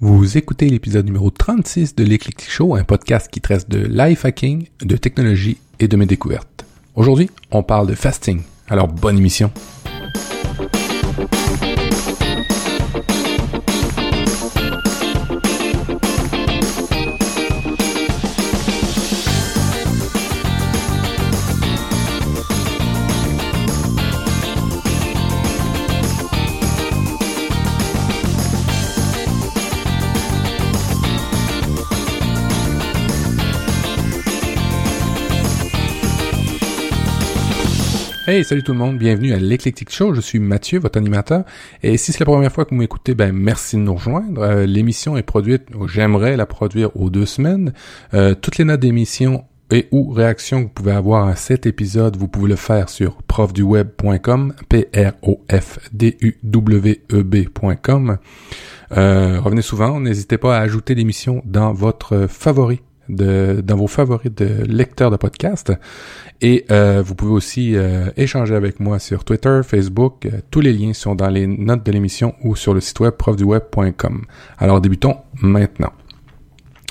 Vous écoutez l'épisode numéro 36 de l'Eclectic Show, un podcast qui traite de life hacking, de technologie et de mes découvertes. Aujourd'hui, on parle de fasting. Alors bonne émission. Hey, salut tout le monde, bienvenue à l'Eclectic Show. Je suis Mathieu, votre animateur. Et si c'est la première fois que vous m'écoutez, ben merci de nous rejoindre. Euh, l'émission est produite, j'aimerais la produire aux deux semaines. Euh, toutes les notes d'émission et ou réactions que vous pouvez avoir à cet épisode, vous pouvez le faire sur profduweb.com, P-R-O-F-D-U-W-E-B.com. Euh, revenez souvent, n'hésitez pas à ajouter l'émission dans votre favori de, dans vos favoris de lecteurs de podcast. Et euh, vous pouvez aussi euh, échanger avec moi sur Twitter, Facebook. Euh, tous les liens sont dans les notes de l'émission ou sur le site web profduweb.com. Alors débutons maintenant.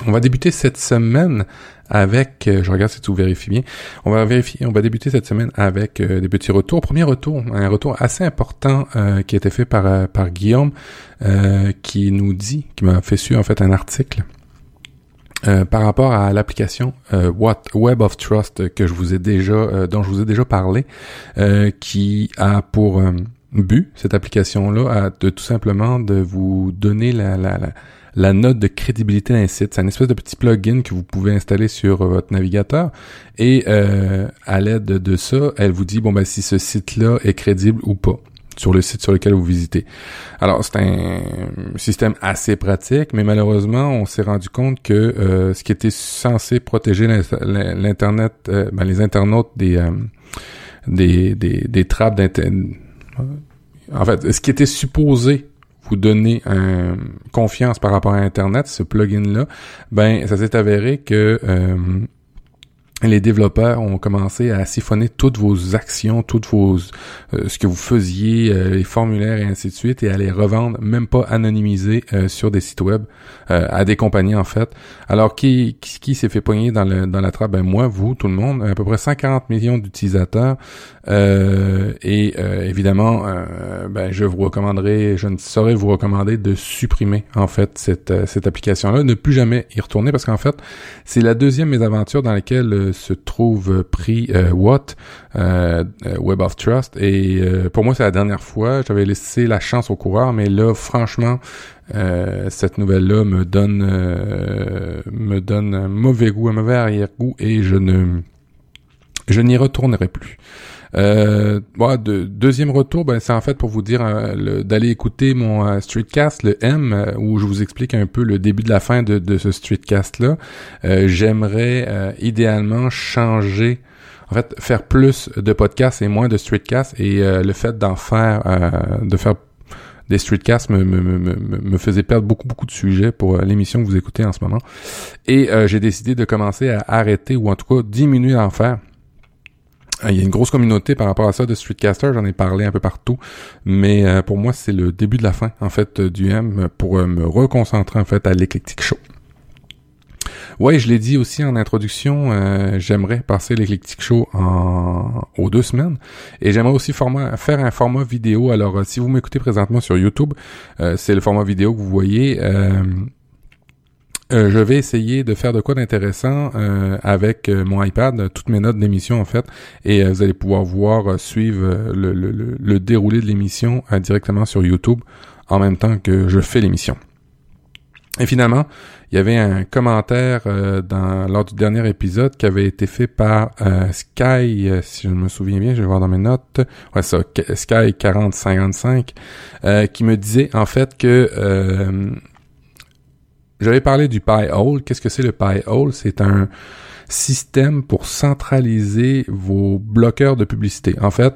On va débuter cette semaine avec, je regarde si tout vérifie bien, on va vérifier, on va débuter cette semaine avec des petits retours. Premier retour, un retour assez important qui a été fait par, par Guillaume, qui nous dit, qui m'a fait suivre en fait un article euh, par rapport à l'application euh, Web of Trust que je vous ai déjà, euh, dont je vous ai déjà parlé, qui a pour but cette application-là, de tout simplement de vous donner la, note de crédibilité d'un site. C'est un espèce de petit plugin que vous pouvez installer sur votre navigateur et à l'aide de ça, elle vous dit bon ben si ce site-là est crédible ou pas sur le site sur lequel vous visitez. Alors, c'est un système assez pratique, mais malheureusement, on s'est rendu compte que euh, ce qui était censé protéger l'Internet, euh, ben, les internautes des, euh, des, des, des trappes d'Internet, en fait, ce qui était supposé vous donner confiance par rapport à Internet, ce plugin-là, ben ça s'est avéré que les développeurs ont commencé à siphonner toutes vos actions, toutes vos euh, ce que vous faisiez, euh, les formulaires et ainsi de suite, et à les revendre, même pas anonymisés euh, sur des sites web à des compagnies en fait. Alors qui qui, s'est fait poigner dans le dans la trappe? Ben moi, vous, tout le monde, à peu près 140 millions d'utilisateurs. et évidemment, ben je vous recommanderais, je ne saurais vous recommander de supprimer en fait cette cette application là, ne plus jamais y retourner parce qu'en fait c'est la deuxième mésaventure dans laquelle se trouve pris euh, Watt, euh, euh, Web of Trust. Et pour moi, c'est la dernière fois. J'avais laissé la chance au coureur, mais là, franchement, cette nouvelle-là me donne me donne un mauvais goût, un mauvais arrière-goût, et je ne je n'y retournerai plus. Euh, de, deuxième retour, ben, c'est en fait pour vous dire euh, d'aller écouter mon euh, streetcast, le M, euh, où je vous explique un peu le début de la fin de, ce streetcast-là. J'aimerais idéalement changer en fait, faire plus de podcasts et moins de streetcasts et le fait d'en faire, de faire des streetcasts me, faisait perdre beaucoup, beaucoup de sujets pour l'émission que vous écoutez en ce moment. Et j'ai décidé de commencer à arrêter ou en tout cas diminuer d'en faire euh, il y a une grosse communauté par rapport à ça de streetcaster, j'en ai parlé un peu partout, mais euh, pour moi c'est le début de la fin en fait euh, du M pour me reconcentrer en fait à l'éclectique show. Ouais, je l'ai dit aussi en introduction, j'aimerais passer l'éclectique show en aux deux semaines et j'aimerais aussi faire un format vidéo. Alors si vous m'écoutez présentement sur YouTube, c'est le format vidéo que vous voyez. Euh, je vais essayer de faire de quoi d'intéressant euh, avec euh, mon iPad, toutes mes notes d'émission en fait, et vous allez pouvoir voir suivre le, le, le, déroulé de l'émission directement sur YouTube en même temps que je fais l'émission. Et finalement, il y avait un commentaire dans lors du dernier épisode qui avait été fait par Sky, si je me souviens bien, je vais voir dans mes notes, ouais ça, Sky 4055, qui me disait en fait que j'avais parlé du Pi-hole. Qu'est-ce que c'est le Pi-hole? C'est un système pour centraliser vos bloqueurs de publicité. En fait,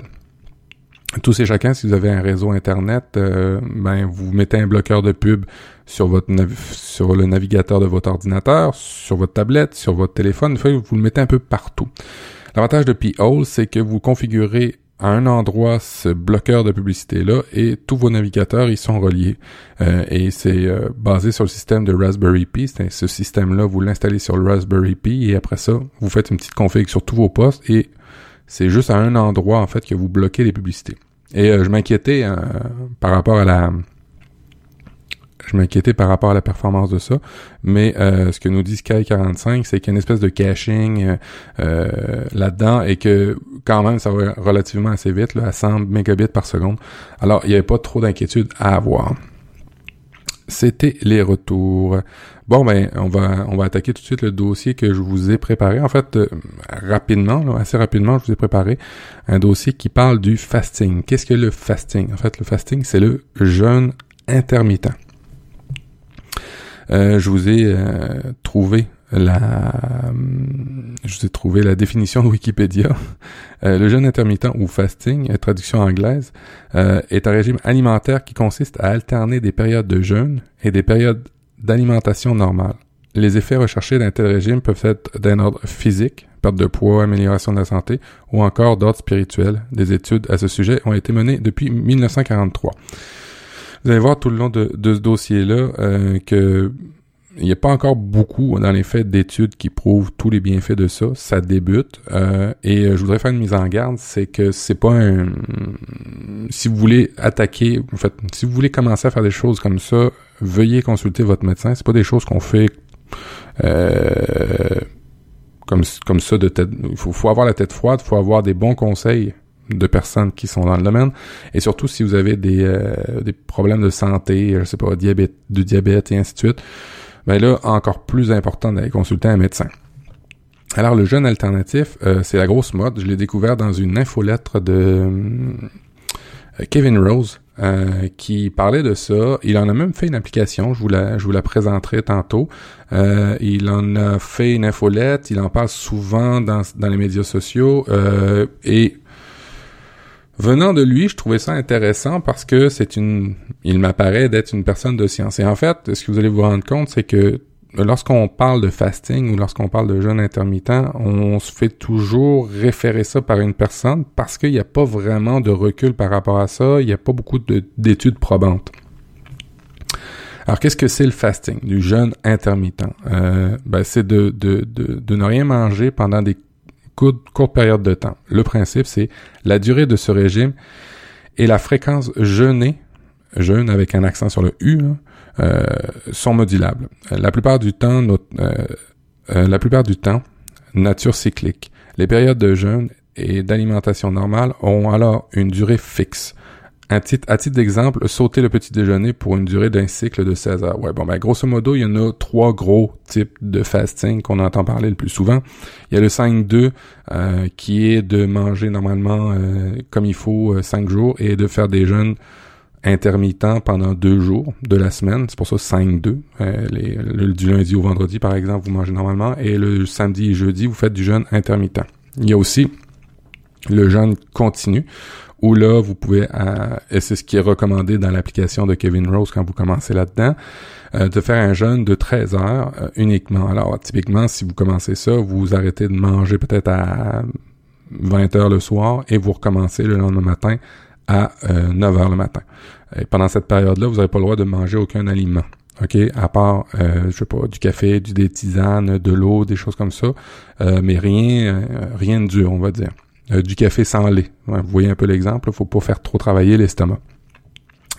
tous et chacun, si vous avez un réseau internet, euh, ben vous mettez un bloqueur de pub sur votre sur le navigateur de votre ordinateur, sur votre tablette, sur votre téléphone. Vous le mettez un peu partout. L'avantage de P-Hole, c'est que vous configurez à un endroit ce bloqueur de publicité-là et tous vos navigateurs ils sont reliés. Euh, et c'est euh, basé sur le système de Raspberry Pi. Ce système-là, vous l'installez sur le Raspberry Pi et après ça, vous faites une petite config sur tous vos postes et c'est juste à un endroit en fait que vous bloquez les publicités. Et je m'inquiétais par rapport à la je m'inquiétais par rapport à la performance de ça, mais euh, ce que nous dit Sky45, c'est qu'il y a une espèce de caching euh, euh, là-dedans et que quand même ça va relativement assez vite, là, à 100 mégabits par seconde. Alors il n'y avait pas trop d'inquiétude à avoir. C'était les retours. Bon ben on va on va attaquer tout de suite le dossier que je vous ai préparé. En fait rapidement, assez rapidement, je vous ai préparé un dossier qui parle du fasting. Qu'est-ce que le fasting? En fait, le fasting c'est le jeûne intermittent. Euh, je vous ai euh, trouvé la je vous ai trouvé la définition de Wikipédia. Euh, le jeûne intermittent ou fasting, traduction anglaise, est un régime alimentaire qui consiste à alterner des périodes de jeûne et des périodes d'alimentation normale. Les effets recherchés d'un tel régime peuvent être d'un ordre physique, perte de poids, amélioration de la santé, ou encore d'ordre spirituel. Des études à ce sujet ont été menées depuis 1943. Vous allez voir tout le long de, ce dossier-là euh, que il n'y a pas encore beaucoup dans les faits d'études qui prouvent tous les bienfaits de ça. Ça débute. Euh, et je voudrais faire une mise en garde, c'est que c'est pas un. Si vous voulez attaquer, en fait, si vous voulez commencer à faire des choses comme ça, veuillez consulter votre médecin. C'est pas des choses qu'on fait euh, comme comme ça de tête. Il faut, faut avoir la tête froide, il faut avoir des bons conseils de personnes qui sont dans le domaine. Et surtout, si vous avez des, euh, des problèmes de santé, je sais pas, diabète, de diabète et ainsi de suite, ben là, encore plus important d'aller consulter un médecin. Alors, le jeûne alternatif, euh, c'est la grosse mode. Je l'ai découvert dans une infolettre de euh, Kevin Rose, qui parlait de ça. Il en a même fait une application, je vous la, je vous la présenterai tantôt. il en a fait une infolette, il en parle souvent dans, dans les médias sociaux. et Venant de lui, je trouvais ça intéressant parce que c'est une, il m'apparaît d'être une personne de science. Et en fait, ce que vous allez vous rendre compte, c'est que lorsqu'on parle de fasting ou lorsqu'on parle de jeûne intermittent, on se fait toujours référer ça par une personne parce qu'il n'y a pas vraiment de recul par rapport à ça. Il n'y a pas beaucoup d'études probantes. Alors, qu'est-ce que c'est le fasting, du jeûne intermittent? Euh, ben, c'est de, de, de, de ne rien manger pendant des courte, période de temps. Le principe, c'est la durée de ce régime et la fréquence jeûnée, jeûne avec un accent sur le U, euh, sont modulables. La plupart du temps, notre, euh, euh, la plupart du temps, nature cyclique. Les périodes de jeûne et d'alimentation normale ont alors une durée fixe à titre, d'exemple, sauter le petit déjeuner pour une durée d'un cycle de 16 heures. Ouais, bon, ben, grosso modo, il y en a trois gros types de fasting qu'on entend parler le plus souvent. Il y a le 5-2, euh, qui est de manger normalement euh, comme il faut 5 euh, jours et de faire des jeûnes intermittents pendant deux jours de la semaine. C'est pour ça 5-2. le, du lundi au vendredi, par exemple, vous mangez normalement. Et le samedi et jeudi, vous faites du jeûne intermittent. Il y a aussi le jeûne continu où là, vous pouvez, euh, et c'est ce qui est recommandé dans l'application de Kevin Rose quand vous commencez là-dedans, euh, de faire un jeûne de 13 heures euh, uniquement. Alors, typiquement, si vous commencez ça, vous arrêtez de manger peut-être à 20 heures le soir et vous recommencez le lendemain matin à 9 heures le matin. Et pendant cette période-là, vous n'avez pas le droit de manger aucun aliment. OK, à part, euh, je sais pas, du café, du des de l'eau, des choses comme ça, mais rien, rien de dur, on va dire. Euh, du café sans lait. vous voyez un peu l'exemple, il faut pas faire trop travailler l'estomac.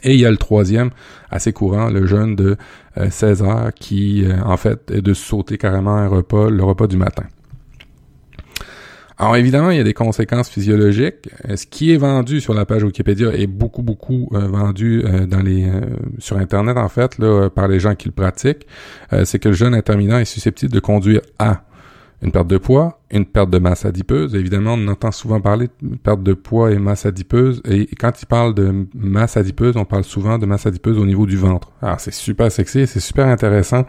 Et il y a le troisième, assez courant, le jeûne de 16 euh, heures, qui euh, en fait est de sauter carrément un repas, le repas du matin. Alors évidemment, il y a des conséquences physiologiques. Ce qui est vendu sur la page Wikipédia est beaucoup beaucoup vendu sur internet en fait par les gens qui le pratiquent. c'est que le jeûne intermittent est susceptible de conduire à une perte de poids, une perte de masse adipeuse. Évidemment, on entend souvent parler de perte de poids et masse adipeuse. Et quand il parle de masse adipeuse, on parle souvent de masse adipeuse au niveau du ventre. Alors, c'est super sexy, c'est super intéressant.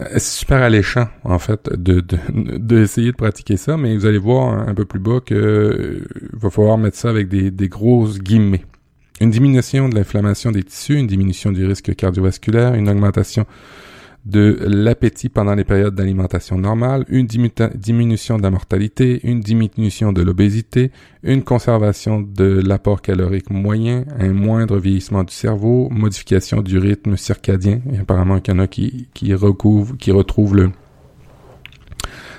Euh, c'est super alléchant, en fait, de, d'essayer de, pratiquer ça, mais vous allez voir un, peu plus bas que euh, va falloir mettre ça avec des, des grosses guillemets. Une diminution de l'inflammation des tissus, une diminution du risque cardiovasculaire, une augmentation de l'appétit pendant les périodes d'alimentation normale, une diminution de la mortalité, une diminution de l'obésité, une conservation de l'apport calorique moyen, un moindre vieillissement du cerveau, modification du rythme circadien. Apparemment qu'il y en a qui, qui qui retrouvent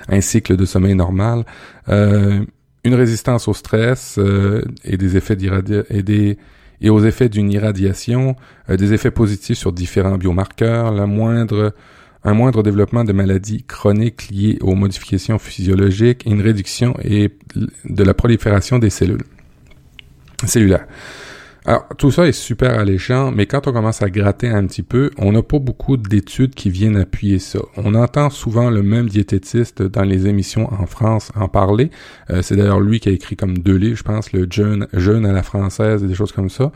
un cycle de sommeil normal, euh, une résistance au stress euh, et des effets et des et aux effets d'une irradiation, euh, des effets positifs sur différents biomarqueurs, la moindre un moindre développement de maladies chroniques liées aux modifications physiologiques une réduction et de la prolifération des cellules cellulaires. Alors, tout ça est super alléchant, mais quand on commence à gratter un petit peu, on n'a pas beaucoup d'études qui viennent appuyer ça. On entend souvent le même diététiste dans les émissions en France en parler. Euh, c'est d'ailleurs lui qui a écrit comme deux livres, je pense, le jeune, à la française et des choses comme ça.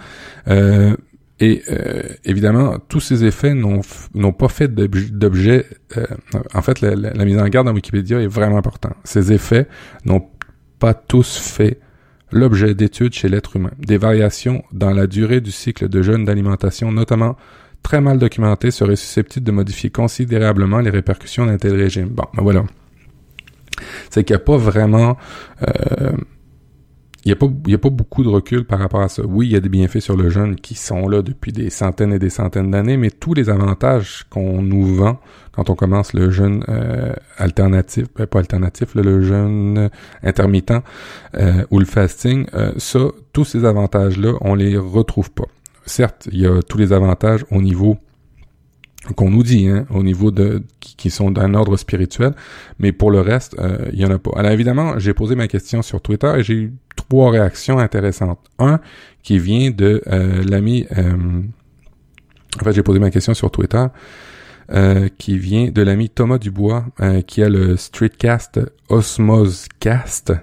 Euh, et euh, évidemment, tous ces effets n'ont pas fait d'objet. en fait, la, la, mise en garde dans Wikipédia est vraiment importante. Ces effets n'ont pas tous fait l'objet d'étude chez l'être humain. Des variations dans la durée du cycle de jeûne d'alimentation, notamment très mal documentées, seraient susceptibles de modifier considérablement les répercussions d'un tel régime. Bon, ben voilà. C'est qu'il n'y a pas vraiment... Euh, il n'y a, pas, a pas beaucoup de recul par rapport à ça. Oui, il y a des bienfaits sur le jeûne qui sont là depuis des centaines et des centaines d'années, mais tous les avantages qu'on nous vend quand on commence le jeûne euh, alternatif, ben, pas alternatif, le jeûne intermittent euh, ou le fasting, euh, ça, tous ces avantages-là, on les retrouve pas. Certes, il y a tous les avantages au niveau qu'on nous dit, hein, au niveau de qui, sont d'un ordre spirituel, mais pour le reste, euh, il y en a pas. Alors évidemment, j'ai posé ma question sur Twitter et j'ai eu trois réactions intéressantes. Un qui vient de euh, l'ami, euh, en fait, j'ai posé ma question sur Twitter. qui vient de l'ami Thomas Dubois, qui a le Streetcast Osmoscast,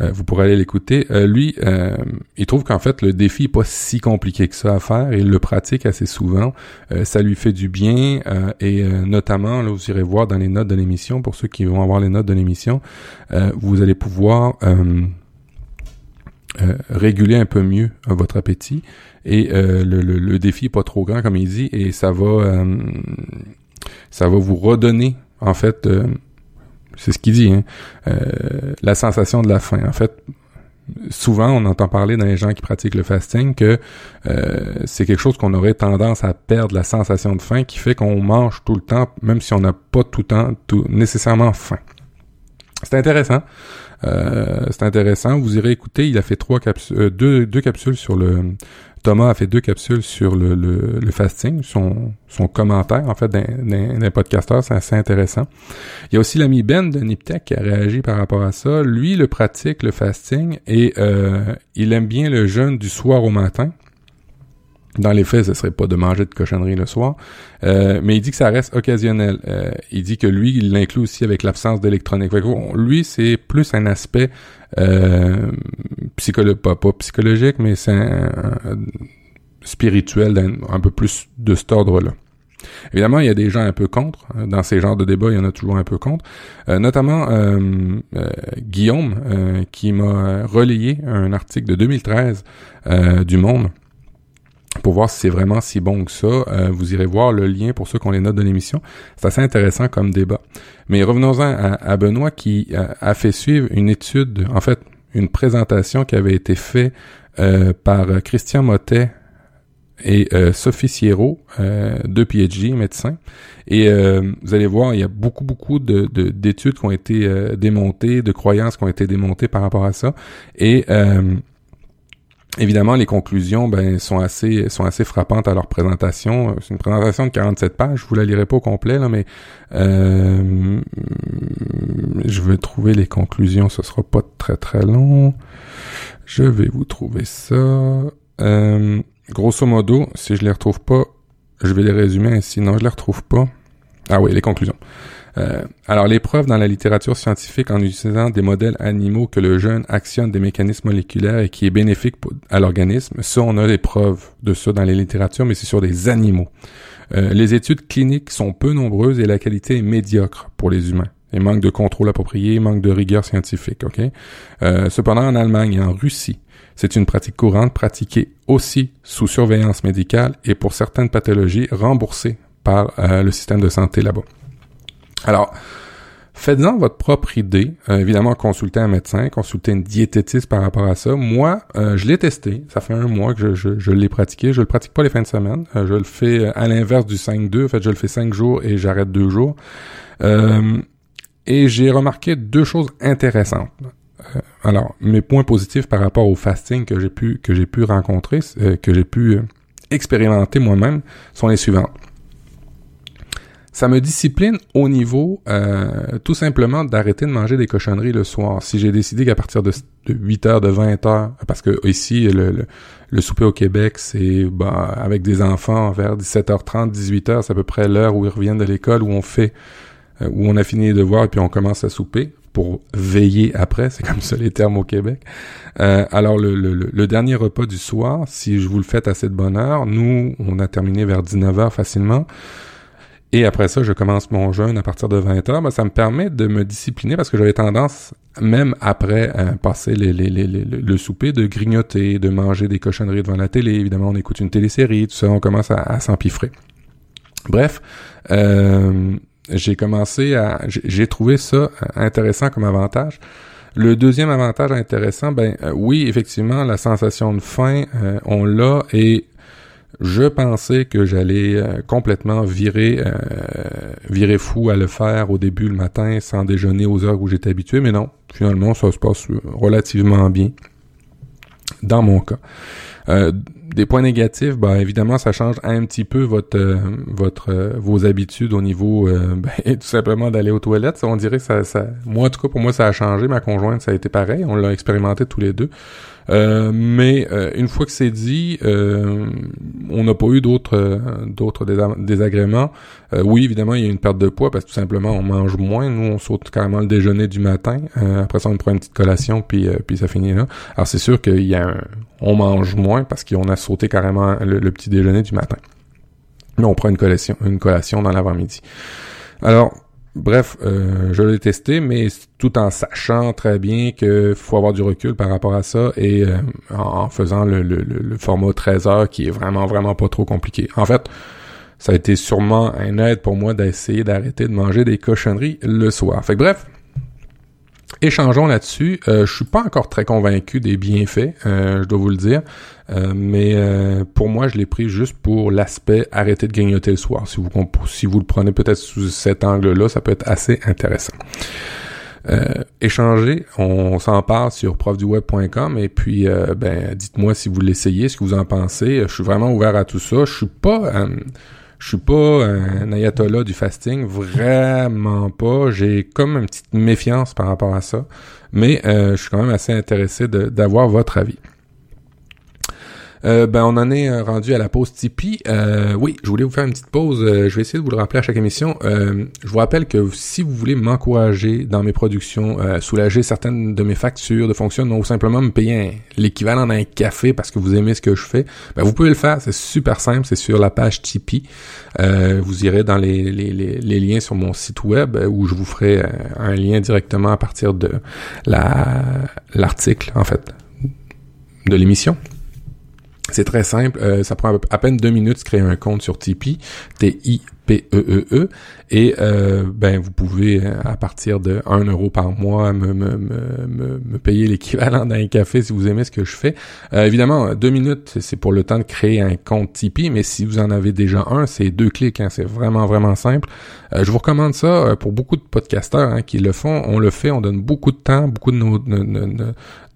euh, vous pourrez aller l'écouter. Euh, lui, euh, il trouve qu'en fait le défi est pas si compliqué que ça à faire. Il le pratique assez souvent. ça lui fait du bien et notamment, là, vous irez voir dans les notes de l'émission pour ceux qui vont avoir les notes de l'émission, vous allez pouvoir réguler un peu mieux votre appétit et le, défi est pas trop grand comme il dit et ça va ça va vous redonner en fait c'est ce qu'il dit, hein. euh, la sensation de la faim. En fait, souvent, on entend parler dans les gens qui pratiquent le fasting que euh, c'est quelque chose qu'on aurait tendance à perdre la sensation de faim qui fait qu'on mange tout le temps, même si on n'a pas tout le temps tout, nécessairement faim. C'est intéressant. Euh, c'est intéressant. Vous irez écouter. Il a fait trois capsules, deux, deux capsules sur le Thomas a fait deux capsules sur le, le, fasting, son, son commentaire en fait d'un podcasteur, c'est assez intéressant. Il y a aussi l'ami Ben de Niptech qui a réagi par rapport à ça. Lui, le pratique, le fasting, et euh, il aime bien le jeûne du soir au matin. Dans les faits, ce serait pas de manger de cochonnerie le soir, euh, mais il dit que ça reste occasionnel. Euh, il dit que lui, il l'inclut aussi avec l'absence d'électronique. Lui, c'est plus un aspect euh, pas, psychologique, mais c'est un, spirituel un, peu plus de cet ordre-là. Évidemment, il y a des gens un peu contre. Hein. Dans ces genres de débats, il y en a toujours un peu contre. Euh, notamment euh, euh, Guillaume, qui m'a relayé un article de 2013 du Monde pour voir si c'est vraiment si bon que ça. Euh, vous irez voir le lien pour ceux qui ont les notes de l'émission. C'est assez intéressant comme débat. Mais revenons-en à, Benoît qui a, fait suivre une étude, en fait, une présentation qui avait été faite euh, par Christian Motet et euh, Sophie Sierro, deux PhD, médecins. Et vous allez voir, il y a beaucoup, beaucoup de, d'études qui ont été démontées, de croyances qui ont été démontées par rapport à ça. Et Évidemment, les conclusions ben, sont assez sont assez frappantes à leur présentation. C'est une présentation de 47 pages. Je vous la lirai pas au complet là, mais euh, je vais trouver les conclusions. Ce sera pas très très long. Je vais vous trouver ça. Euh, grosso modo, si je les retrouve pas, je vais les résumer. Sinon, je les retrouve pas. Ah oui, les conclusions. Euh, alors, les preuves dans la littérature scientifique en utilisant des modèles animaux que le jeûne actionne des mécanismes moléculaires et qui est bénéfique à l'organisme, ça, on a des preuves de ça dans les littératures, mais c'est sur des animaux. Euh, les études cliniques sont peu nombreuses et la qualité est médiocre pour les humains. Il manque de contrôle approprié, manque de rigueur scientifique. Ok? Euh, cependant, en Allemagne et en Russie, c'est une pratique courante pratiquée aussi sous surveillance médicale et pour certaines pathologies remboursée par le système de santé là-bas. Alors, Faites-en votre propre idée. Euh, évidemment, consultez un médecin, consultez une diététiste par rapport à ça. Moi, euh, je l'ai testé. Ça fait un mois que je, l'ai pratiqué. Je le pratique pas les fins de semaine. Euh, je le fais à l'inverse du 5-2. En fait, je le fais 5 jours et j'arrête 2 jours. et j'ai remarqué deux choses intéressantes. alors, mes points positifs par rapport au fasting que j'ai pu que j'ai pu rencontrer, que j'ai pu expérimenter moi-même, sont les suivantes ça me discipline au niveau euh, tout simplement d'arrêter de manger des cochonneries le soir. Si j'ai décidé qu'à partir de, 8 heures, de 20 heures, parce que ici, le, le, souper au Québec, c'est bah, avec des enfants vers 17h30, 18h, c'est à peu près l'heure où ils reviennent de l'école, où on fait, euh, où on a fini les devoirs et puis on commence à souper pour veiller après, c'est comme ça les termes au Québec. Euh, alors le, le, le, dernier repas du soir, si je vous le faites à cette bonne heure, nous, on a terminé vers 19h facilement. Et après ça, je commence mon jeûne à partir de 20 heures. Ben, ça me permet de me discipliner parce que j'avais tendance, même après euh, passer les, les, les, le souper, de grignoter, de manger des cochonneries devant la télé. Évidemment, on écoute une télésérie, tout ça, on commence à, à s'empiffrer. Bref, euh, j'ai commencé à... J'ai trouvé ça intéressant comme avantage. Le deuxième avantage intéressant, ben euh, oui, effectivement, la sensation de faim, euh, on l'a et je pensais que j'allais euh, complètement virer, euh, virer fou à le faire au début le matin sans déjeuner aux heures où j'étais habitué, mais non, finalement ça se passe relativement bien dans mon cas. Euh, des points négatifs, ben évidemment, ça change un petit peu votre votre vos habitudes au niveau ben, tout simplement d'aller aux toilettes. On dirait ça, ça, moi en tout cas pour moi ça a changé. Ma conjointe ça a été pareil. On l'a expérimenté tous les deux. Euh, mais euh, une fois que c'est dit, euh, on n'a pas eu d'autres d'autres désagréments. oui, évidemment, il y a une perte de poids parce que tout simplement on mange moins. Nous, on saute carrément le déjeuner du matin. après ça, on prend une petite collation, puis puis ça finit là. Alors c'est sûr qu'il y a on mange moins parce qu'on a sauté carrément le, petit déjeuner du matin. Mais on prend une collation, dans l'avant-midi. Alors, Bref, euh, je l'ai testé, mais tout en sachant très bien qu'il faut avoir du recul par rapport à ça et euh, en faisant le, le, format 13 heures qui est vraiment, vraiment pas trop compliqué. En fait, ça a été sûrement un aide pour moi d'essayer d'arrêter de manger des cochonneries le soir. Fait que bref, échangeons là-dessus. Euh, je suis pas encore très convaincu des bienfaits, euh, je dois vous le dire. Euh, mais euh, pour moi, je l'ai pris juste pour l'aspect arrêter de grignoter le soir. Si vous, si vous le prenez peut-être sous cet angle-là, ça peut être assez intéressant. Échanger, on s'en parle sur profduweb.com et puis ben dites-moi si vous l'essayez, ce que vous en pensez. Je suis vraiment ouvert à tout ça. Je suis pas je suis pas un ayatollah du fasting, vraiment pas. J'ai comme une petite méfiance par rapport à ça, mais je suis quand même assez intéressé d'avoir votre avis. Euh, ben, on en est euh, rendu à la pause Tipeee. Euh, oui, je voulais vous faire une petite pause. je vais essayer de vous le rappeler à chaque émission. je vous rappelle que si vous voulez m'encourager dans mes productions, soulager certaines de mes factures de fonctionnement ou simplement me payer l'équivalent d'un café parce que vous aimez ce que je fais, ben, vous pouvez le faire. C'est super simple. C'est sur la page Tipeee. vous irez dans les, les, les, liens sur mon site web où je vous ferai un lien directement à partir de la l'article, en fait, de l'émission. C'est très simple, euh, ça prend à peine deux minutes de créer un compte sur Tipeee, T-I-P-E-E-E, e e. et euh, ben vous pouvez euh, à partir de 1 euro par mois me, me, me, me payer l'équivalent d'un café si vous aimez ce que je fais. évidemment, deux minutes, c'est pour le temps de créer un compte Tipeee, mais si vous en avez déjà un, c'est deux clics, hein, c'est vraiment vraiment simple. je vous recommande ça pour beaucoup de podcasteurs hein, qui le font, on le fait, on donne beaucoup de temps, beaucoup de nos,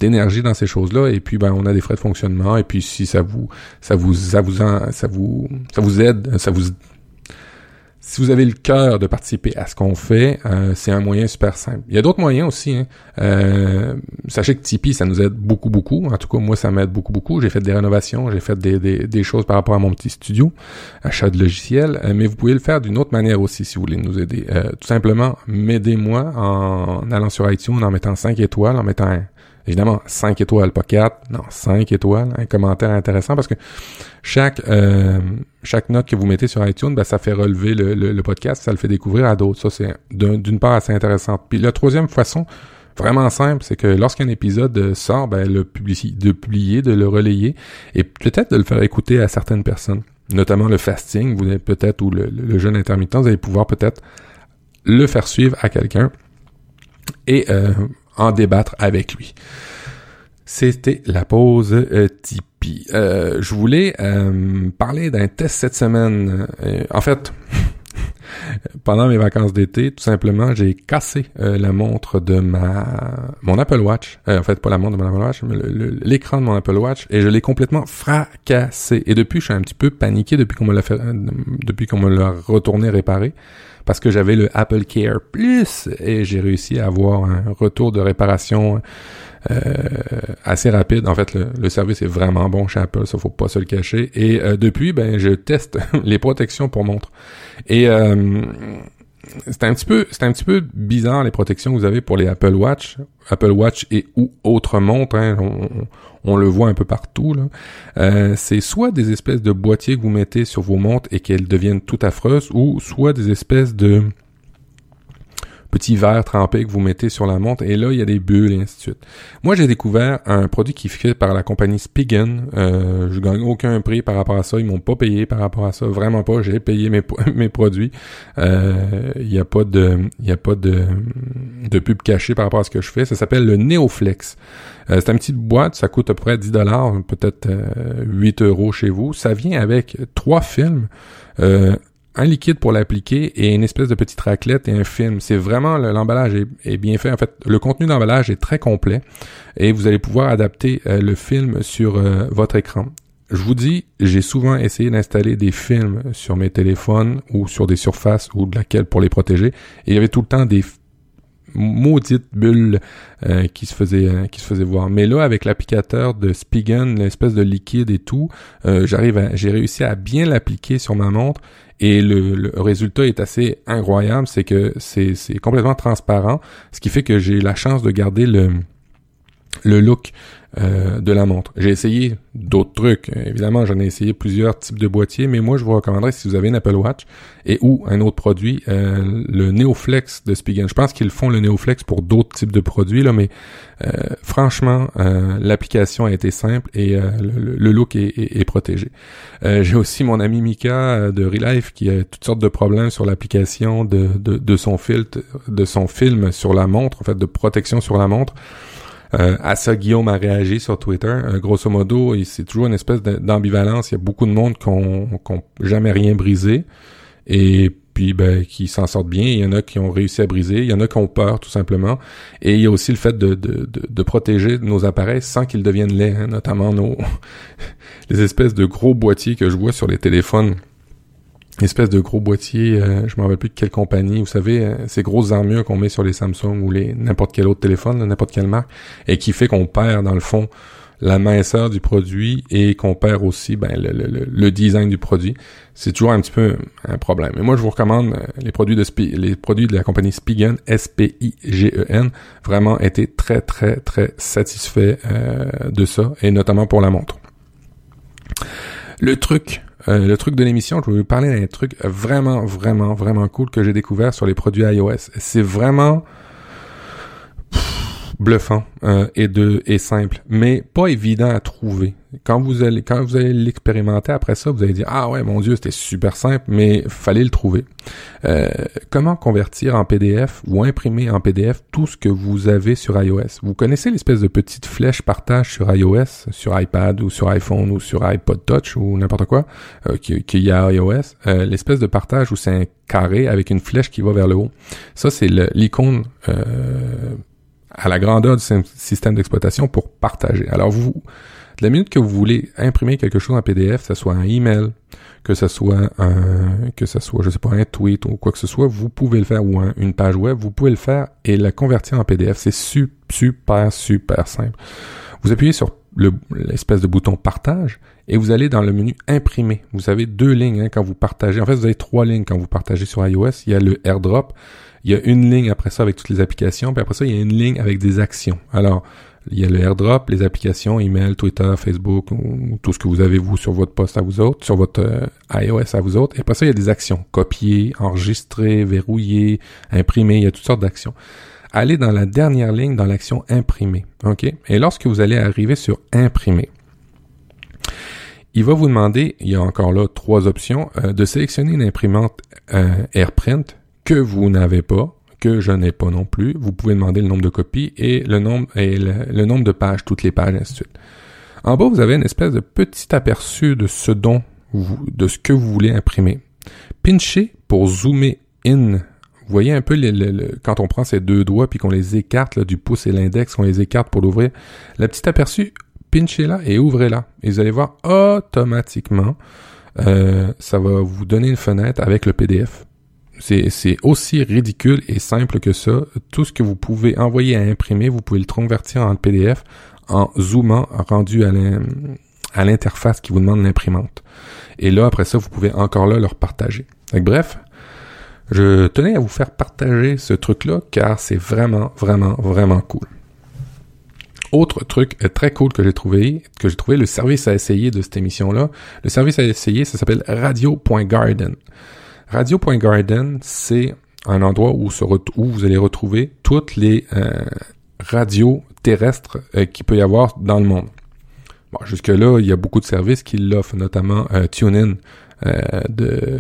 d'énergie dans ces choses-là et puis ben on a des frais de fonctionnement et puis si ça vous ça vous ça vous ça vous ça vous aide ça vous si vous avez le cœur de participer à ce qu'on fait, euh, c'est un moyen super simple. Il y a d'autres moyens aussi. Hein. Euh, sachez que Tipeee, ça nous aide beaucoup, beaucoup. En tout cas, moi, ça m'aide beaucoup, beaucoup. J'ai fait des rénovations, j'ai fait des, des, des, choses par rapport à mon petit studio, achat de logiciels. Euh, mais vous pouvez le faire d'une autre manière aussi si vous voulez nous aider. tout simplement, m'aidez-moi en allant sur iTunes, en mettant 5 étoiles, en mettant un, Évidemment, 5 étoiles, pas 4. Non, 5 étoiles. Un commentaire intéressant parce que chaque euh, chaque note que vous mettez sur iTunes, ben, ça fait relever le, le, podcast, ça le fait découvrir à d'autres. Ça, c'est d'une part assez intéressant. Puis la troisième façon, vraiment simple, c'est que lorsqu'un épisode sort, ben, le publier, de publier, de le relayer et peut-être de le faire écouter à certaines personnes. notamment le fasting, vous peut-être, ou le, le jeûne intermittent, vous allez pouvoir peut-être le faire suivre à quelqu'un et euh, en débattre avec lui. C'était la pause euh, Tipeee. Euh, je voulais euh, parler d'un test cette semaine. en fait, pendant mes vacances d'été, tout simplement, j'ai cassé la montre de ma mon Apple Watch. en fait, pas la montre de mon Apple Watch, mais l'écran de mon Apple Watch, et je l'ai complètement fracassé. Et depuis, je suis un petit peu paniqué depuis qu'on me l'a fait, depuis qu'on me l'a retourné réparé parce que j'avais le Apple Care Plus et j'ai réussi à avoir un retour de réparation euh, assez rapide. En fait, le, service est vraiment bon chez Apple, ça faut pas se le cacher. Et euh, depuis, ben, je teste les protections pour montre. Et euh, c'est un petit peu c'est un petit peu bizarre les protections que vous avez pour les Apple Watch, Apple Watch et ou autres montres. Hein, le voit un peu partout. Euh, c'est soit des espèces de boîtiers que vous mettez sur vos montres et qu'elles deviennent tout affreuses, ou soit des espèces de petit verre trempé que vous mettez sur la montre et là il y a des bulles et ainsi de suite. Moi j'ai découvert un produit qui est fait par la compagnie Spigen. Euh, je gagne aucun prix par rapport à ça, ils m'ont pas payé par rapport à ça, vraiment pas. J'ai payé mes produits. Euh, il n'y a pas de y a pas de de pub cachée par rapport à ce que je fais. Ça s'appelle le Neoflex. Euh, c'est une petite boîte, ça coûte à peu près 10 dollars, peut-être 8 euros chez vous. Ça vient avec trois films. Euh, un liquide pour l'appliquer et une espèce de petite raclette et un film. C'est vraiment l'emballage est, bien fait. En fait, le contenu d'emballage est très complet et vous allez pouvoir adapter euh, le film sur euh, votre écran. Je vous dis, j'ai souvent essayé d'installer des films sur mes téléphones ou sur des surfaces ou de laquelle pour les protéger et il y avait tout le temps des maudite bulle euh, qui se faisait euh, qui se faisait voir. Mais là, avec l'applicateur de Spigen, l'espèce de liquide et tout, euh, j'arrive j'ai réussi à bien l'appliquer sur ma montre et le, résultat est assez incroyable. C'est que c'est c'est complètement transparent, ce qui fait que j'ai la chance de garder le le look euh, de la montre. J'ai essayé d'autres trucs. Évidemment, j'en ai essayé plusieurs types de boîtiers, mais moi, je vous recommanderais, si vous avez une Apple Watch et ou un autre produit, euh, le Neoflex de Spigen. Je pense qu'ils font le Neoflex pour d'autres types de produits, là, mais euh, franchement, l'application a été simple et le, look est, protégé. J'ai aussi mon ami Mika de Relife qui a toutes sortes de problèmes sur l'application de son filtre, de son film sur la montre, en fait, de protection sur la montre. Euh, à ça, Guillaume a réagi sur Twitter. Euh, grosso modo, c'est toujours une espèce d'ambivalence. Il y a beaucoup de monde qui n'ont jamais rien brisé et puis ben, qui s'en sortent bien. Il y en a qui ont réussi à briser. Il y en a qui ont peur, tout simplement. Et il y a aussi le fait de, protéger nos appareils sans qu'ils deviennent laids, hein, notamment nos les espèces de gros boîtiers que je vois sur les téléphones espèce de gros boîtier, euh, je me rappelle plus de quelle compagnie, vous savez, euh, ces grosses armures qu'on met sur les Samsung ou les n'importe quel autre téléphone, n'importe quelle marque, et qui fait qu'on perd dans le fond la minceur du produit et qu'on perd aussi ben, le, le, le, design du produit. C'est toujours un petit peu un problème. Mais moi, je vous recommande euh, les produits de les produits de la compagnie Spigen, S-P-I-G-E-N, vraiment été très, très, très satisfait de ça, et notamment pour la montre. Le truc euh, le truc de l'émission, je vais vous parler d'un truc vraiment, vraiment, vraiment cool que j'ai découvert sur les produits iOS. C'est vraiment bluffant euh, et de et simple, mais pas évident à trouver. Quand vous allez quand vous allez l'expérimenter après ça, vous allez dire ah ouais mon dieu c'était super simple, mais fallait le trouver. Euh, comment convertir en PDF ou imprimer en PDF tout ce que vous avez sur iOS? Vous connaissez l'espèce de petite flèche partage sur iOS, sur iPad ou sur iPhone ou sur iPod Touch ou n'importe quoi euh, qui, qui y a iOS? Euh, l'espèce de partage où c'est un carré avec une flèche qui va vers le haut. Ça c'est l'icône à la grandeur du système d'exploitation pour partager. Alors vous, la minute que vous voulez imprimer quelque chose en PDF, que ce soit un email, que ce soit un, que ce soit, je sais pas, un tweet ou quoi que ce soit, vous pouvez le faire ou une page web, vous pouvez le faire et la convertir en PDF. C'est super, super simple. Vous appuyez sur l'espèce de bouton partage et vous allez dans le menu imprimer. Vous avez deux lignes hein, quand vous partagez. En fait, vous avez trois lignes quand vous partagez sur iOS. Il y a le airdrop, il y a une ligne après ça avec toutes les applications, puis après ça, il y a une ligne avec des actions. Alors, il y a le airdrop, les applications, email, Twitter, Facebook, ou, tout ce que vous avez vous sur votre poste à vous autres, sur votre euh, iOS à vous autres. Et après ça, il y a des actions. Copier, enregistrer, verrouiller, imprimer, il y a toutes sortes d'actions. Allez dans la dernière ligne dans l'action imprimer. OK? Et lorsque vous allez arriver sur imprimer, il va vous demander, il y a encore là trois options, euh, de sélectionner une imprimante euh, AirPrint que vous n'avez pas, que je n'ai pas non plus. Vous pouvez demander le nombre de copies et le nombre et le, nombre de pages, toutes les pages, ainsi de suite. En bas, vous avez une espèce de petit aperçu de ce dont de ce que vous voulez imprimer. Pinchez pour zoomer in. Vous voyez un peu quand on prend ces deux doigts puis qu'on les écarte du pouce et l'index, on les écarte pour l'ouvrir. Le petit aperçu, pinchez-la et ouvrez-la. Et vous allez voir automatiquement, euh, ça va vous donner une fenêtre avec le PDF. C'est aussi ridicule et simple que ça. Tout ce que vous pouvez envoyer à imprimer, vous pouvez le convertir en PDF en zoomant rendu à l'interface qui vous demande l'imprimante. Et là, après ça, vous pouvez encore là leur partager. Bref, je tenais à vous faire partager ce truc-là car c'est vraiment, vraiment, vraiment cool. Autre truc très cool que j'ai trouvé, que j'ai trouvé le service à essayer de cette émission-là. Le service à essayer, ça s'appelle radio.garden. Radio.garden, c'est un endroit où, vous allez retrouver toutes les euh, radios terrestres euh, qu'il peut y avoir dans le monde. Bon, jusque-là, il y a beaucoup de services qui l'offrent, notamment euh, TuneIn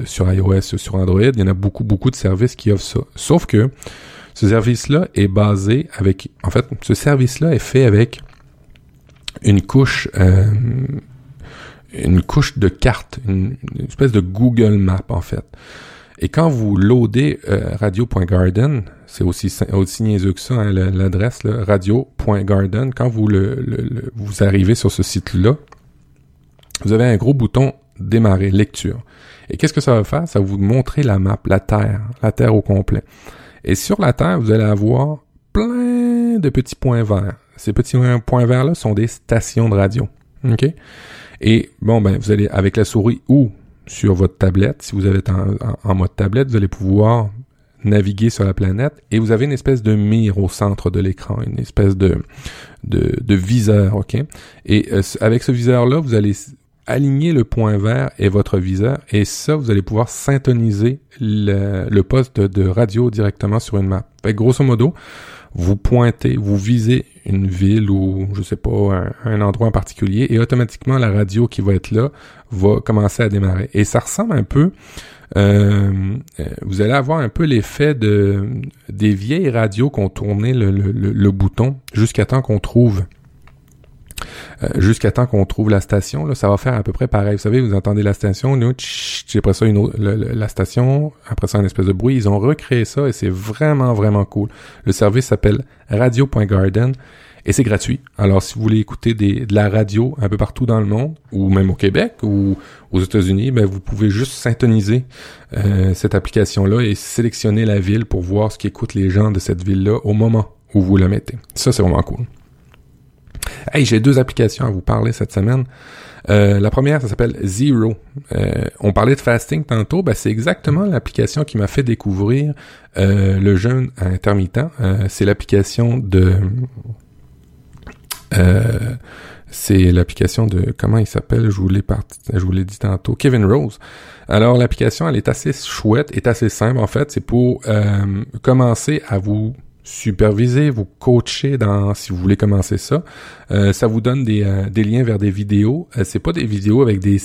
sur iOS, sur Android. Il y en a beaucoup, beaucoup de services qui offrent ça. Sauf que ce service-là est basé avec... En fait, ce service-là est fait avec une couche une couche de cartes, une, espèce de Google Map en fait. Et quand vous loadez euh, radio.garden, c'est aussi, aussi niaiseux que ça, hein, l'adresse radio.garden, quand vous, vous arrivez sur ce site-là, vous avez un gros bouton démarrer, lecture. Et qu'est-ce que ça va faire? Ça va vous montrer la map, la Terre, la Terre au complet. Et sur la Terre, vous allez avoir plein de petits points verts. Ces petits points verts-là sont des stations de radio. Et bon, ben, vous allez avec la souris ou sur votre tablette, si vous avez en, mode tablette, vous allez pouvoir naviguer sur la planète et vous avez une espèce de mire au centre de l'écran, une espèce de, de, viseur, ok? Et euh, avec ce viseur-là, vous allez aligner le point vert et votre viseur et ça, vous allez pouvoir syntoniser le, poste de radio directement sur une map. Fait grosso modo, vous pointez, vous visez une ville ou je sais pas un, endroit en particulier et automatiquement la radio qui va être là va commencer à démarrer. Et ça ressemble un peu, euh, euh, vous allez avoir un peu l'effet de des vieilles radios qu'on tournait le, le, le bouton jusqu'à temps qu'on trouve euh, jusqu'à temps qu'on trouve la station, là, ça va faire à peu près pareil. Vous savez, vous entendez la station, nous, après ça, une autre, la station, après ça, un espèce de bruit. Ils ont recréé ça et c'est vraiment, vraiment cool. Le service s'appelle radio.garden et c'est gratuit. Alors, si vous voulez écouter de la radio un peu partout dans le monde, ou même au Québec, ou aux États-Unis, ben, vous pouvez juste syntoniser euh, cette application-là et sélectionner la ville pour voir ce qu'écoutent les gens de cette ville-là au moment où vous la mettez. Ça, c'est vraiment cool. Hey, j'ai deux applications à vous parler cette semaine. Euh, la première, ça s'appelle Zero. Euh, on parlait de fasting tantôt, ben, c'est exactement l'application qui m'a fait découvrir euh, le jeûne intermittent. c'est l'application de c'est l'application de comment il s'appelle, je vous l'ai je vous l'ai dit tantôt, Kevin Rose. Alors l'application, elle est assez chouette, est assez simple en fait. C'est pour commencer à vous superviser, vous coacher dans si vous voulez commencer ça. Euh, ça vous donne des, euh, des, liens vers des vidéos. Euh, c'est pas des vidéos avec des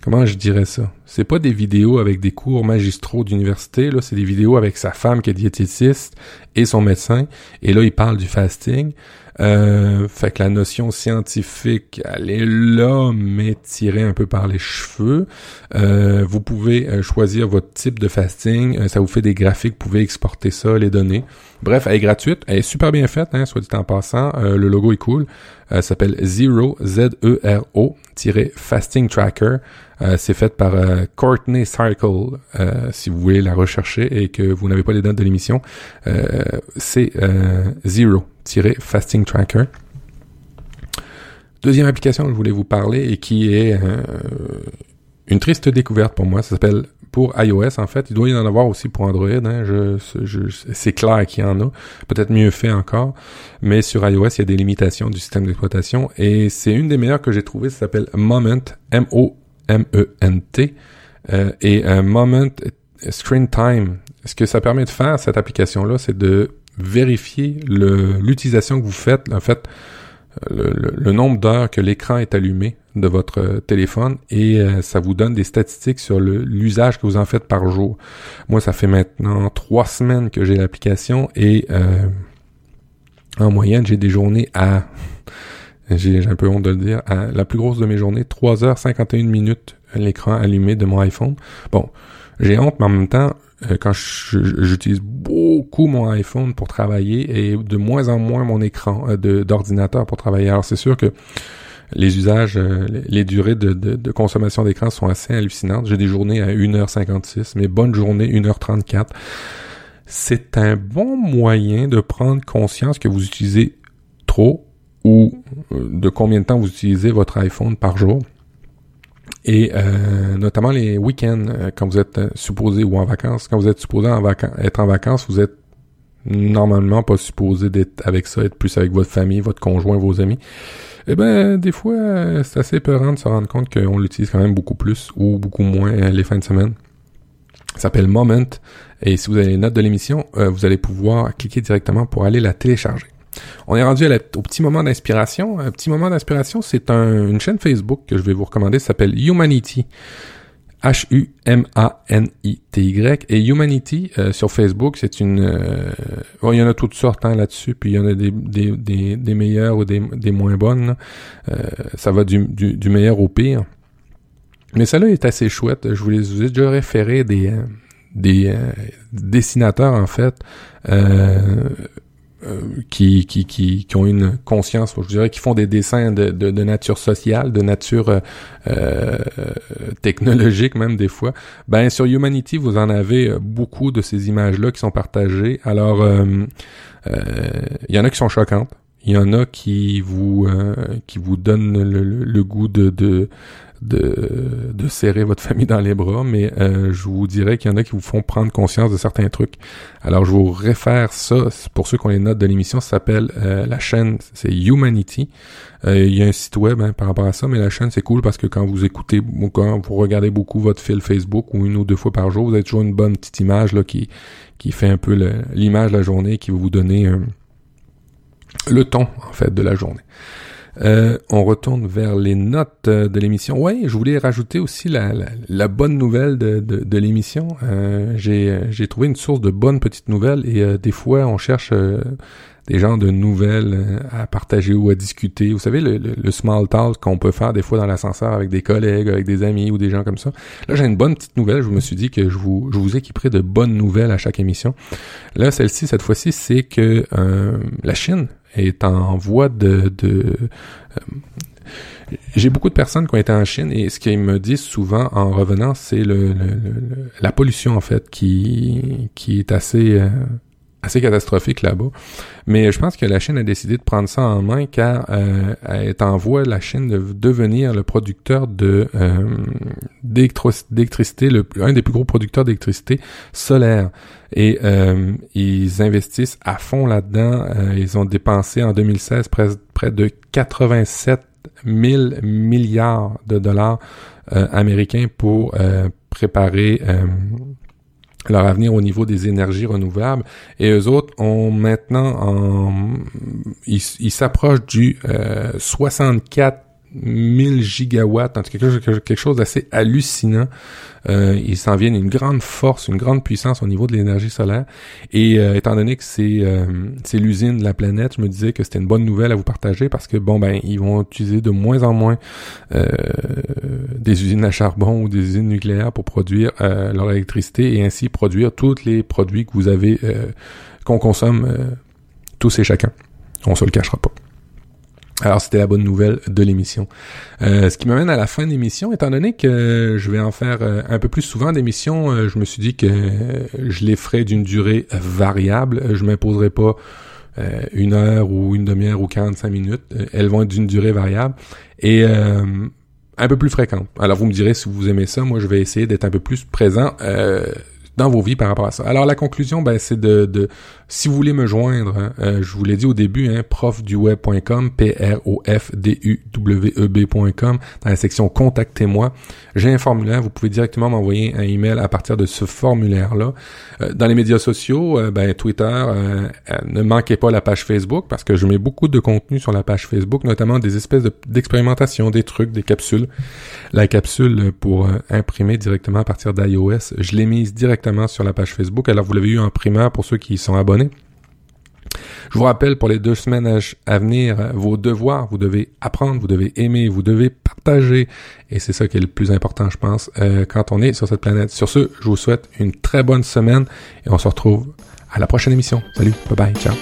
comment je dirais ça? C'est pas des vidéos avec des cours magistraux d'université. Là, c'est des vidéos avec sa femme qui est diététiste et son médecin. Et là, il parle du fasting. Euh, fait que la notion scientifique, elle est là, mais tirée un peu par les cheveux. Euh, vous pouvez euh, choisir votre type de fasting. ça vous fait des graphiques. Vous pouvez exporter ça, les données. Bref, elle est gratuite. Elle est super bien faite, hein, soit dit en passant. le logo est cool. Elle s'appelle Zero, Z-E-R-O, Fasting Tracker. c'est fait par Courtney Circle, si vous voulez la rechercher et que vous n'avez pas les dates de l'émission. c'est Zero, fasting tracker. Deuxième application que je voulais vous parler et qui est euh, une triste découverte pour moi, ça s'appelle pour iOS en fait. Il doit y en avoir aussi pour Android. Hein. C'est clair qu'il y en a. Peut-être mieux fait encore. Mais sur iOS, il y a des limitations du système d'exploitation. Et c'est une des meilleures que j'ai trouvées. Ça s'appelle Moment. M-O-M-E-N-T. Euh, et euh, Moment Screen Time. Ce que ça permet de faire, cette application-là, c'est de vérifier l'utilisation que vous faites. En fait, le, nombre d'heures que l'écran est allumé de votre téléphone et ça vous donne des statistiques sur l'usage que vous en faites par jour. Moi, ça fait maintenant trois semaines que j'ai l'application et en moyenne, j'ai des journées à j'ai un peu honte de le dire, à la plus grosse de mes journées, 3h51 minutes l'écran allumé de mon iPhone. Bon, j'ai honte, mais en même temps, euh, quand j'utilise beaucoup mon iPhone pour travailler et de moins en moins mon écran euh, d'ordinateur pour travailler. Alors c'est sûr que les usages, euh, les durées de, de consommation d'écran sont assez hallucinantes. J'ai des journées à 1h56, mes bonnes journées 1h34. C'est un bon moyen de prendre conscience que vous utilisez trop ou de combien de temps vous utilisez votre iPhone par jour. Et euh, notamment les week-ends, euh, quand vous êtes euh, supposé ou en vacances, quand vous êtes supposé être en vacances, vous êtes normalement pas supposé d'être avec ça, être plus avec votre famille, votre conjoint, vos amis. Eh ben, des fois, c'est assez peurant de se rendre compte qu'on l'utilise quand même beaucoup plus ou beaucoup moins les fins de semaine. Ça s'appelle Moment. Et si vous avez les notes de l'émission, vous allez pouvoir cliquer directement pour aller la télécharger. On est rendu au petit moment d'inspiration. Un petit moment d'inspiration, c'est une chaîne Facebook que je vais vous recommander, ça s'appelle Humanity. H-U-M-A-N-I-T-Y. Et Humanity, euh, sur Facebook, c'est une... Euh, il y en a toutes sortes hein, là-dessus, puis il y en a des, meilleures ou des, moins bonnes. Euh, ça va du, meilleur au pire. Mais celle-là est assez chouette. Je vous, les, ai déjà référé des, des dessinateurs, en fait, euh, qui, qui, qui, qui, ont une conscience, je dirais, qui font des dessins de, de, de nature sociale, de nature euh, euh, technologique même des fois. Ben sur Humanity, vous en avez beaucoup de ces images-là qui sont partagées. Alors, il y en a qui sont choquantes. Il y en a qui vous qui vous donnent le, le goût de, de de, de serrer votre famille dans les bras, mais euh, je vous dirais qu'il y en a qui vous font prendre conscience de certains trucs. Alors je vous réfère ça, pour ceux qui ont les notes de l'émission, ça s'appelle euh, la chaîne, c'est Humanity. Euh, il y a un site web hein, par rapport à ça, mais la chaîne c'est cool parce que quand vous écoutez ou quand vous regardez beaucoup votre fil Facebook ou une ou deux fois par jour, vous avez toujours une bonne petite image là qui qui fait un peu l'image de la journée, qui va vous donner le ton en fait de la journée. Euh, on retourne vers les notes euh, de l'émission. Oui, je voulais rajouter aussi la, bonne nouvelle de, l'émission. Euh, j'ai trouvé une source de bonnes petites nouvelles et des fois on cherche des genres de nouvelles à partager ou à discuter. Vous savez, le, small talk qu'on peut faire des fois dans l'ascenseur avec des collègues, avec des amis ou des gens comme ça. Là, j'ai une bonne petite nouvelle. Je me suis dit que je vous, je vous équiperai de bonnes nouvelles à chaque émission. Là, celle-ci, cette fois-ci, c'est que la Chine est en voie de... de euh, j'ai beaucoup de personnes qui ont été en Chine et ce qu'ils me disent souvent en revenant, c'est le, la pollution en fait qui qui est assez euh, assez catastrophique là-bas. Mais je pense que la Chine a décidé de prendre ça en main car euh, elle est en voie, la Chine, de devenir le producteur de euh, d'électricité, le un des plus gros producteurs d'électricité solaire. Et euh, ils investissent à fond là-dedans. Euh, ils ont dépensé en 2016 près, près de 87 000 milliards de dollars américains pour préparer leur avenir au niveau des énergies renouvelables. Et eux autres ont maintenant, en, ils s'approchent du euh, 64 1000 gigawatts, en quelque chose, quelque chose d'assez hallucinant. Euh, ils s'en viennent une grande force, une grande puissance au niveau de l'énergie solaire. Et euh, étant donné que c'est euh, c'est l'usine de la planète, je me disais que c'était une bonne nouvelle à vous partager parce que bon ben ils vont utiliser de moins en moins euh, des usines à charbon ou des usines nucléaires pour produire euh, leur électricité et ainsi produire tous les produits que vous avez qu'on consomme tous et chacun. On se le cachera pas. Alors c'était la bonne nouvelle de l'émission. Euh, ce qui m'amène à la fin de l'émission, étant donné que je vais en faire euh, un peu plus souvent d'émissions, euh, je me suis dit que je les ferais d'une durée variable. Je m'imposerai pas une heure ou une demi-heure ou 45 minutes. elles vont être d'une durée variable et un peu plus fréquente. Alors vous me direz si vous aimez ça, moi je vais essayer d'être un peu plus présent dans vos vies par rapport à ça. Alors la conclusion, ben, c'est de, de, si vous voulez me joindre, hein, euh, je vous l'ai dit au début, hein, profduweb.com, P-R-O-F-D-U-W-E-B.com, dans la section Contactez-moi. J'ai un formulaire, vous pouvez directement m'envoyer un email à partir de ce formulaire-là. Euh, dans les médias sociaux, euh, ben, Twitter, ne manquez pas la page Facebook, parce que je mets beaucoup de contenu sur la page Facebook, notamment des espèces d'expérimentation, des trucs, des capsules. La capsule pour imprimer directement à partir d'iOS, je l'ai mise directement sur la page Facebook. Alors vous l'avez eu en primaire pour ceux qui sont abonnés. Je vous rappelle pour les deux semaines à venir vos devoirs. Vous devez apprendre, vous devez aimer, vous devez partager. Et c'est ça qui est le plus important, je pense, euh, quand on est sur cette planète. Sur ce, je vous souhaite une très bonne semaine et on se retrouve à la prochaine émission. Salut, bye bye, ciao.